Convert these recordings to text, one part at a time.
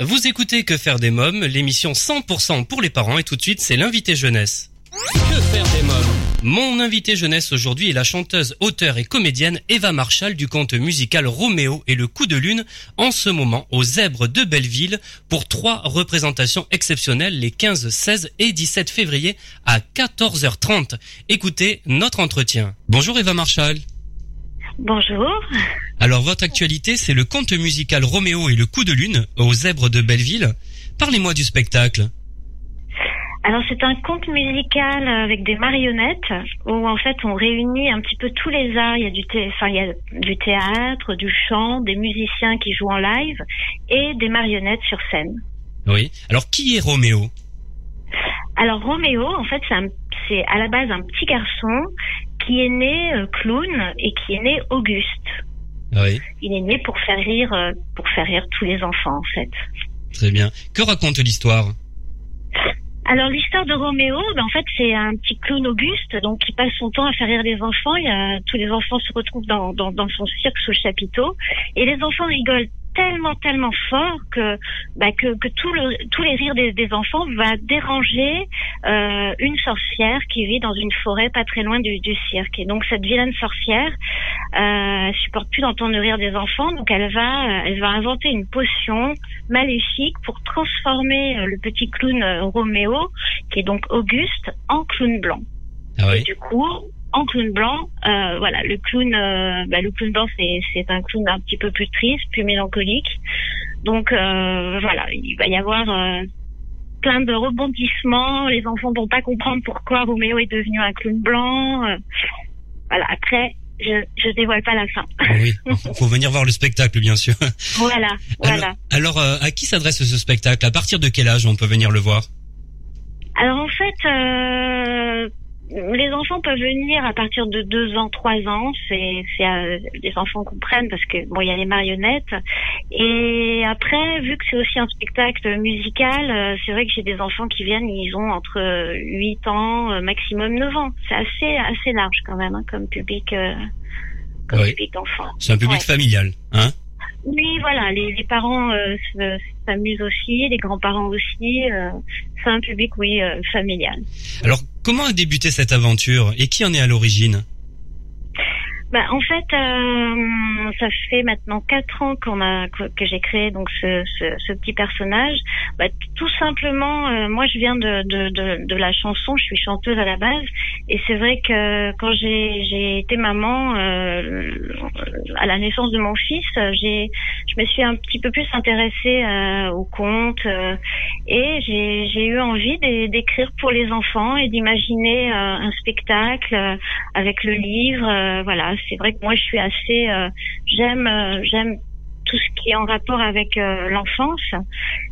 Vous écoutez Que faire des mômes, l'émission 100% pour les parents et tout de suite c'est l'invité jeunesse. Que faire des mômes? Mon invité jeunesse aujourd'hui est la chanteuse, auteure et comédienne Eva Marshall du conte musical Roméo et le coup de lune en ce moment aux Zèbres de Belleville pour trois représentations exceptionnelles les 15, 16 et 17 février à 14h30. Écoutez notre entretien. Bonjour Eva Marshall. Bonjour. Alors votre actualité, c'est le conte musical Roméo et le coup de lune aux Zèbres de Belleville. Parlez-moi du spectacle. Alors c'est un conte musical avec des marionnettes où en fait on réunit un petit peu tous les arts. Il y a du, thé... enfin, il y a du théâtre, du chant, des musiciens qui jouent en live et des marionnettes sur scène. Oui. Alors qui est Roméo? Alors Roméo, en fait, c'est un- c'est à la base un petit garçon qui est né euh, clown et qui est né Auguste. Oui. Il est né pour faire rire, euh, pour faire rire tous les enfants en fait. Très bien. Que raconte l'histoire? Alors l'histoire de Roméo, ben, en fait c'est un petit clown Auguste, donc qui passe son temps à faire rire les enfants. Il y a, tous les enfants se retrouvent dans, dans, dans son cirque sous le chapiteau, et les enfants rigolent tellement tellement fort que bah, que, que tout le, tous les rires des, des enfants va déranger euh, une sorcière qui vit dans une forêt pas très loin du, du cirque. Et donc cette vilaine sorcière euh, supporte plus d'entendre le rire des enfants, donc elle va elle va inventer une potion maléfique pour transformer euh, le petit clown euh, Roméo, qui est donc Auguste, en clown blanc. Ah Et du coup, en clown blanc, euh, voilà, le clown, euh, bah, le clown blanc, c'est c'est un clown un petit peu plus triste, plus mélancolique. Donc euh, voilà, il va y avoir euh, plein de rebondissements. Les enfants vont pas comprendre pourquoi Roméo est devenu un clown blanc. euh, voilà. Après, je je dévoile pas la fin. Ah oui. Faut venir voir le spectacle, bien sûr. voilà, voilà. Alors, alors, euh, à qui s'adresse ce spectacle? À partir de quel âge on peut venir le voir? Alors en fait, euh, les enfants peuvent venir à partir de deux ans, trois ans. C'est, euh, les enfants comprennent parce que bon, il y a les marionnettes. Et après, vu que c'est aussi un spectacle musical, euh, c'est vrai que j'ai des enfants qui viennent, ils ont entre huit ans, euh, maximum neuf ans. C'est assez assez large quand même hein, comme public, euh, comme public d'enfants. C'est un public Ouais. familial, hein? Oui, voilà, les, les parents euh, se- s'amusent aussi, les grands-parents aussi. euh, c'est un public, oui, euh, familial. Alors, comment a débuté cette aventure et qui en est à l'origine? Bah, en fait, euh, ça fait maintenant quatre ans qu'on a que, que j'ai créé donc ce, ce, ce petit personnage. Bah, tout simplement, euh, moi, je viens de, de, de, de la chanson. Je suis chanteuse à la base, et c'est vrai que quand j'ai été maman euh, à la naissance de mon fils, j'ai je me suis un petit peu plus intéressée euh, au conte euh, et j'ai eu envie d'é- d'écrire pour les enfants et d'imaginer euh, un spectacle avec le livre. voilà, c'est vrai que moi je suis assez, euh, j'aime, euh, j'aime tout ce qui est en rapport avec euh, l'enfance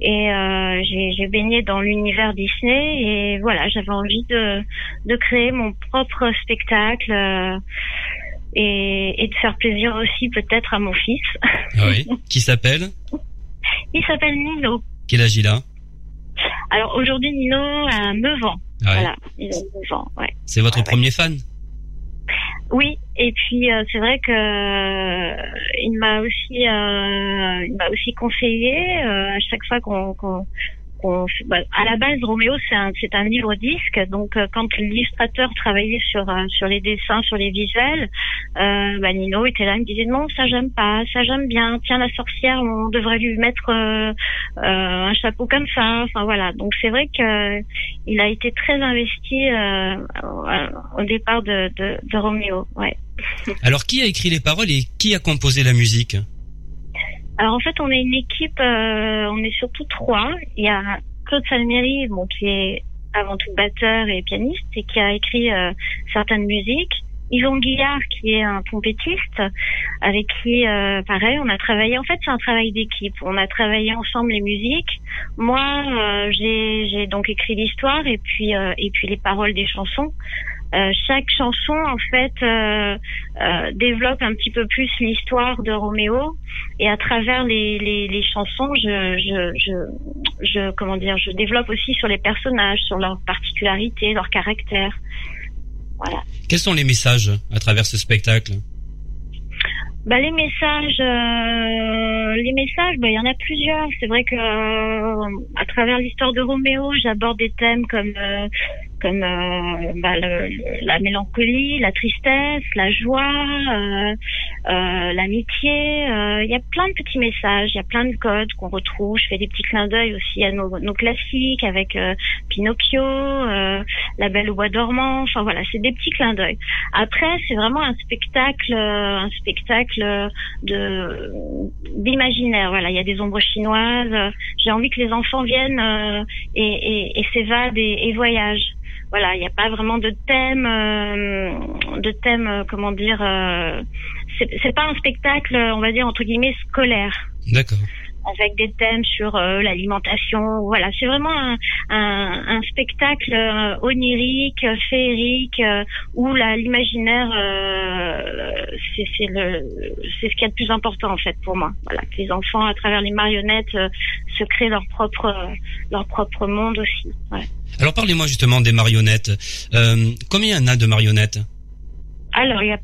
et euh, j'ai baigné dans l'univers Disney et voilà, j'avais envie de de créer mon propre spectacle. euh, et, et de faire plaisir aussi peut-être à mon fils. Ah oui. Qui s'appelle? Il s'appelle Nino. Quel âge il a? Alors aujourd'hui Nino a 9 ans. Ah ouais. Voilà, il a 9 ans, ouais. C'est votre premier fan? Oui, et puis euh, c'est vrai que euh, il m'a aussi euh, il m'a aussi conseillé euh, à chaque fois qu'on qu'on bah, à la base Roméo c'est un un livre disque. Donc euh, quand l'illustrateur travaillait sur euh, sur les dessins sur les visuels euh, bah, Nino était là il me disait non ça j'aime pas ça j'aime bien. Tiens la sorcière on devrait lui mettre euh, un chapeau comme ça. Enfin voilà. Donc c'est vrai que il a été très investi au- départ de, de, Roméo Alors, qui a écrit les paroles et qui a composé la musique? Alors en fait, on est une équipe, euh, on est surtout trois. Il y a Claude Salmieri, bon, qui est avant tout batteur et pianiste et qui a écrit euh, certaines musiques. Yvon Guillard, qui est un trompettiste, avec qui, euh, pareil, on a travaillé. En fait, c'est un travail d'équipe. On a travaillé ensemble les musiques. Moi, euh, j'ai donc écrit l'histoire et puis euh, et puis les paroles des chansons. Euh, chaque chanson, en fait, euh, euh, développe un petit peu plus l'histoire de Roméo et à travers les, les, les chansons, je, je, je, je, comment dire, je développe aussi sur les personnages, sur leurs particularités, leur caractère. Voilà. Quels sont les messages à travers ce spectacle? Bah, les messages, euh, les messages, bah, il y en a plusieurs. C'est vrai que euh, à travers l'histoire de Roméo, j'aborde des thèmes comme euh, comme euh, bah, le, la mélancolie, la tristesse, la joie, euh, euh, l'amitié. Il y a plein de petits messages, il y a plein de codes qu'on retrouve. Je fais des petits clins d'œil aussi à nos, classiques avec Pinocchio, La Belle au bois dormant. Enfin voilà, c'est des petits clins d'œil. Après, c'est vraiment un spectacle, un spectacle de d'imaginaire. Voilà, il y a des ombres chinoises. J'ai envie que les enfants viennent et, et, et s'évadent et voyagent voilà, il n'y a pas vraiment de thème, euh, de thème, euh, comment dire. Euh, c'est pas un spectacle, on va dire entre guillemets scolaire. D'accord avec des thèmes sur euh, l'alimentation. Voilà, c'est vraiment un, un, un spectacle euh, onirique, féerique, euh, où l'imaginaire, c'est c'est le, c'est ce qui est le plus important en fait pour moi. Voilà, que les enfants, à travers les marionnettes, se créent leur propre leur propre monde aussi. Ouais. Alors parlez-moi justement des marionnettes. combien il y en a de marionnettes? Alors, il y a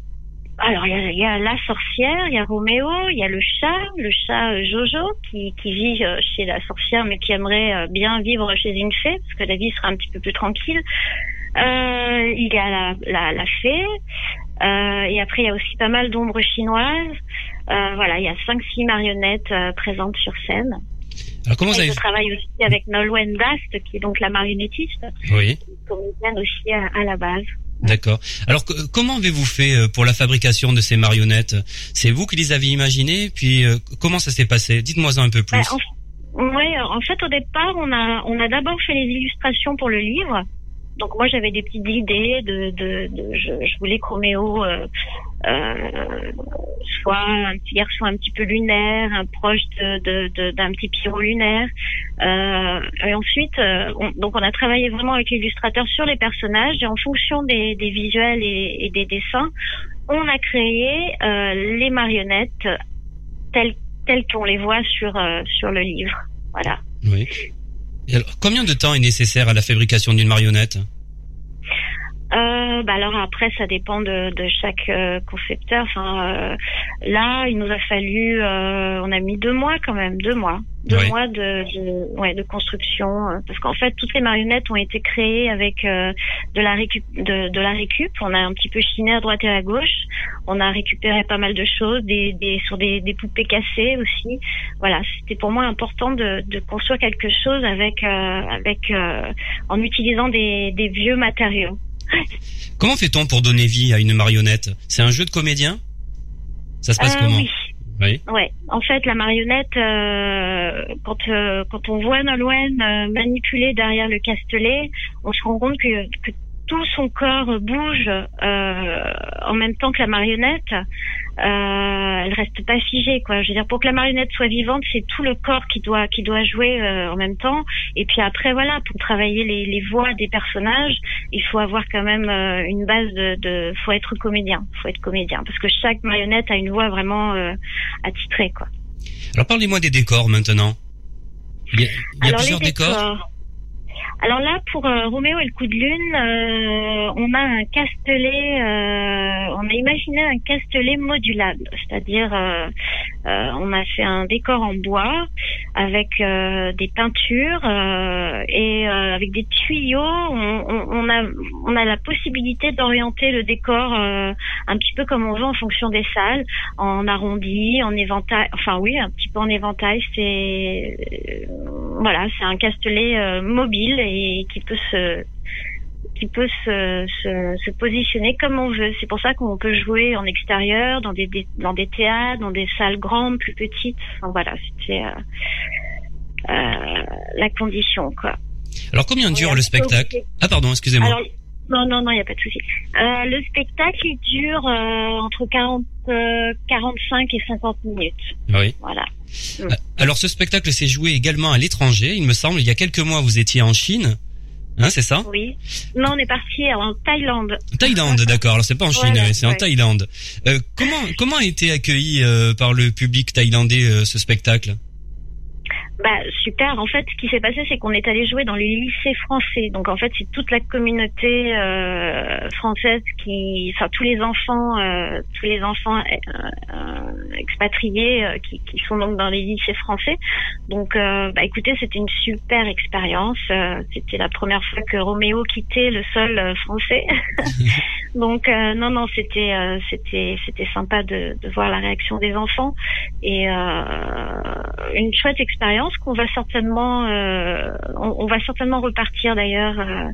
alors il y a, la sorcière, il y a Roméo, il y a le chat, le chat euh, Jojo qui, qui vit euh, chez la sorcière mais qui aimerait euh, bien vivre chez une fée parce que la vie sera un petit peu plus tranquille. Euh, il y a la, la, la fée euh, et après il y a aussi pas mal d'ombres chinoises. Euh, voilà, il y a cinq six marionnettes présentes sur scène. Alors comment vous avez... Je travaille aussi avec Nolwenn Dast qui est donc la marionnettiste, oui. comédienne aussi à, à la base. D'accord. Alors comment avez-vous fait euh, pour la fabrication de ces marionnettes? C'est vous qui les avez imaginées Puis euh, comment ça s'est passé? Dites-moi un peu plus. Bah, oui, en fait au départ on a on a d'abord fait les illustrations pour le livre. Donc moi j'avais des petites idées de, de, de je, je, voulais que Roméo euh, soit un petit garçon un petit peu lunaire, un proche de, de, d'un petit pyro lunaire. Euh, et ensuite, euh, on, donc on a travaillé vraiment avec l'illustrateur sur les personnages et en fonction des, visuels et, des dessins, on a créé euh, les marionnettes telles telles qu'on les voit sur euh, sur le livre. Voilà. Oui combien de temps est nécessaire à la fabrication d'une marionnette? Euh, bah alors après ça dépend de, de chaque euh, concepteur. Enfin euh, là il nous a fallu, euh, on a mis deux mois quand même, deux mois, deux mois de, de, ouais, de construction parce qu'en fait toutes les marionnettes ont été créées avec de la récup, de, de, la récup. On a un petit peu chiné à droite et à gauche. On a récupéré pas mal de choses, des, des sur des, des poupées cassées aussi. Voilà, c'était pour moi important de, de construire quelque chose avec avec en utilisant des, des vieux matériaux. Comment fait-on pour donner vie à une marionnette? C'est un jeu de comédien? Ça se passe euh, comment? oui. Ouais. En fait, la marionnette, euh, quand euh, quand on voit Nolwenn manipuler derrière le castelet, on se rend compte que, que tout son corps bouge en même temps que la marionnette. Euh, elle reste pas figée, quoi. Je veux dire, pour que la marionnette soit vivante, c'est tout le corps qui doit qui doit jouer euh, en même temps. Et puis après, voilà, pour travailler les, les voix des personnages, il faut avoir quand même euh, une base de, de, faut être comédien, faut être comédien, parce que chaque marionnette a une voix vraiment euh, attitrée, quoi. Alors parlez-moi des décors maintenant. Il y a, il y a plusieurs décors alors là, pour euh, Roméo et le coup de lune, euh, on a un castelet, euh, on a imaginé un castelet modulable, c'est-à-dire on a fait un décor en bois avec des peintures et avec des tuyaux. On, on, a on a la possibilité d'orienter le décor un petit peu comme on veut en fonction des salles, en arrondi, en éventail. Enfin oui, un petit peu en éventail. C'est voilà, c'est un castelet mobile et qui peut se qui peut se, se, se, positionner comme on veut. C'est pour ça qu'on peut jouer en extérieur, dans des, dans des théâtres, dans des salles grandes, plus petites. Enfin, voilà, c'était euh, euh, la condition, quoi. Alors combien dure le spectacle? Ah pardon, excusez-moi. Non, non, non, il n'y a pas de souci. Euh, le spectacle, il dure entre 40, 45 et 50 minutes. Oui. Voilà. Alors ce spectacle s'est joué également à l'étranger, il me semble. Il y a quelques mois, vous étiez en Chine. Hein, c'est ça? Oui. Non, on est parti en Thaïlande. Thaïlande, d'accord. Alors c'est pas en Chine, c'est en Thaïlande. Euh, comment comment a été accueilli euh, par le public thaïlandais euh, ce spectacle? Bah super. En fait, ce qui s'est passé, c'est qu'on est allé jouer dans les lycées français. Donc en fait, c'est toute la communauté euh, française qui, enfin tous les enfants, euh, tous les enfants euh, expatriés qui, qui, sont donc dans les lycées français. Donc bah écoutez, c'était une super expérience. c'était la première fois que Roméo quittait le sol français. donc non non, c'était c'était c'était sympa de, de, voir la réaction des enfants et une chouette expérience qu'on va certainement, euh, on, va certainement repartir d'ailleurs euh,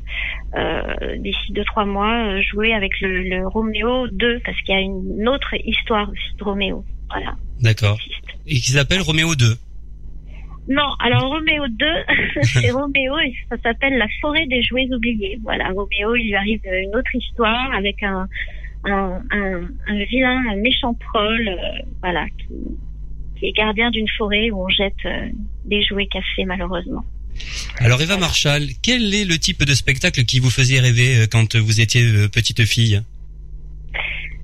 euh, d'ici deux trois mois jouer avec le, le Roméo 2 parce qu'il y a une autre histoire aussi de Roméo. Voilà. D'accord. Et qui s'appelle Roméo 2. Non, alors Roméo 2, c'est Roméo et ça s'appelle La forêt des jouets oubliés. Voilà, Roméo, il lui arrive une autre histoire avec un, un, un, vilain, un méchant troll, voilà, qui, qui est gardien d'une forêt où on jette euh, des jouets cassés malheureusement. Alors Eva Marshall, quel est le type de spectacle qui vous faisait rêver euh, quand vous étiez euh, petite fille?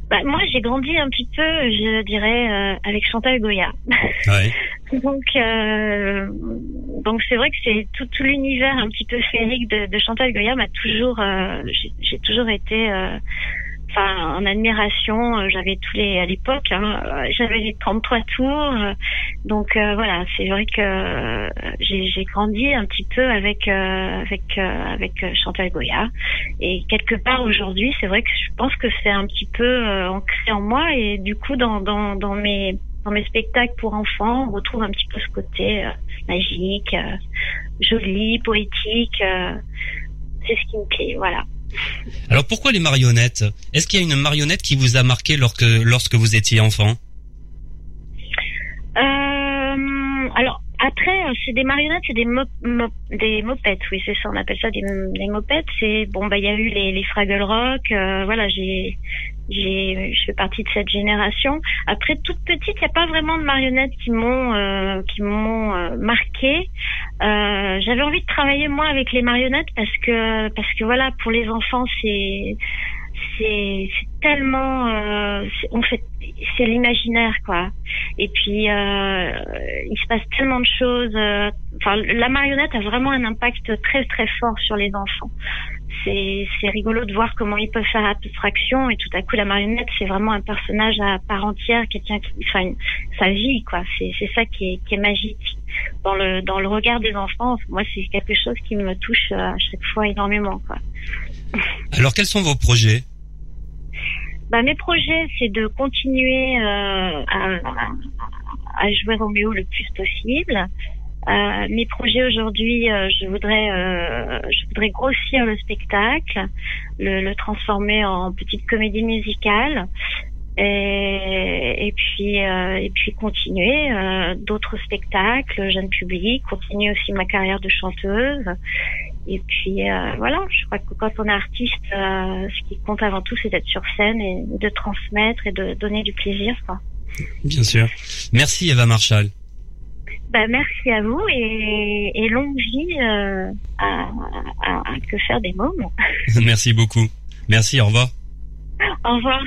Bah, moi, j'ai grandi un petit peu, je dirais, avec Chantal Goya. Ouais. donc, donc c'est vrai que c'est tout, tout l'univers un petit peu féerique de, de Chantal Goya m'a toujours, j'ai toujours été enfin en admiration. Euh, j'avais tous les à l'époque, hein, euh, j'avais les 33 tours. Euh, donc voilà, c'est vrai que j'ai grandi un petit peu avec avec avec Chantal Goya et quelque part aujourd'hui, c'est vrai que je pense que c'est un petit peu ancré en moi et du coup dans dans dans mes dans mes spectacles pour enfants, on retrouve un petit peu ce côté magique, joli, poétique. c'est ce qui me plaît, voilà. Alors pourquoi les marionnettes? Est-ce qu'il y a une marionnette qui vous a marqué lorsque, lorsque vous étiez enfant? Euh, Alors après, c'est des marionnettes, c'est des, mopettes, oui, c'est ça, on appelle ça des, mopettes. C'est bon, bah il y a eu les, Fraggle Rock, euh, voilà, j'ai je fais partie de cette génération. Après toute petite, il n'y a pas vraiment de marionnettes qui m'ont euh, qui m'ont euh, marqué. Euh, j'avais envie de travailler moi avec les marionnettes parce que parce que voilà pour les enfants c'est c'est tellement euh, on fait c'est l'imaginaire quoi et puis euh, il se passe tellement de choses euh, enfin la marionnette a vraiment un impact très très fort sur les enfants c'est c'est rigolo de voir comment ils peuvent faire abstraction et tout à coup la marionnette c'est vraiment un personnage à part entière quelqu'un qui enfin sa vie quoi. C'est c'est ça qui est qui est magique. Dans le dans le regard des enfants moi c'est quelque chose qui me touche à chaque fois énormément quoi. Alors quels sont vos projets? Bah, mes projets, c'est de continuer euh, à, à, jouer Roméo le plus possible. Euh, mes projets aujourd'hui, euh, je voudrais, euh, je voudrais grossir le spectacle, le, transformer en petite comédie musicale, et, puis continuer d'autres spectacles, jeune public, continuer aussi ma carrière de chanteuse et puis voilà, je crois que quand on est artiste, ce qui compte avant tout, c'est d'être sur scène et de transmettre et de donner du plaisir. Bien sûr. Merci Eva Marshall. Bah, merci à vous et, et longue vie euh, à, à, à, que faire des mômes. merci beaucoup. Merci, au revoir. Au revoir.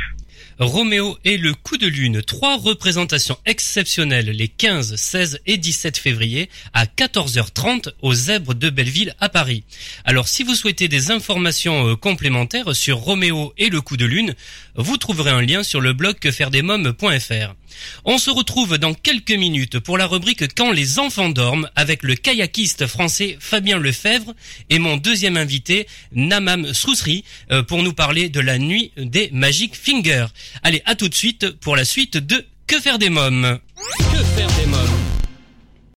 Roméo et le coup de lune, trois représentations exceptionnelles les 15, 16 et 17 février à 14h30 aux Zèbres de Belleville à Paris. Alors si vous souhaitez des informations euh, complémentaires sur Roméo et le coup de lune, vous trouverez un lien sur le blog quefairedesmoms.fr. On se retrouve dans quelques minutes pour la rubrique Quand les enfants dorment avec le kayakiste français Fabien Lefebvre et mon deuxième invité Namam Sousri euh, pour nous parler de la nuit des Magic Fingers. Allez, à tout de suite pour la suite de Que faire des mômes? Que faire des mômes?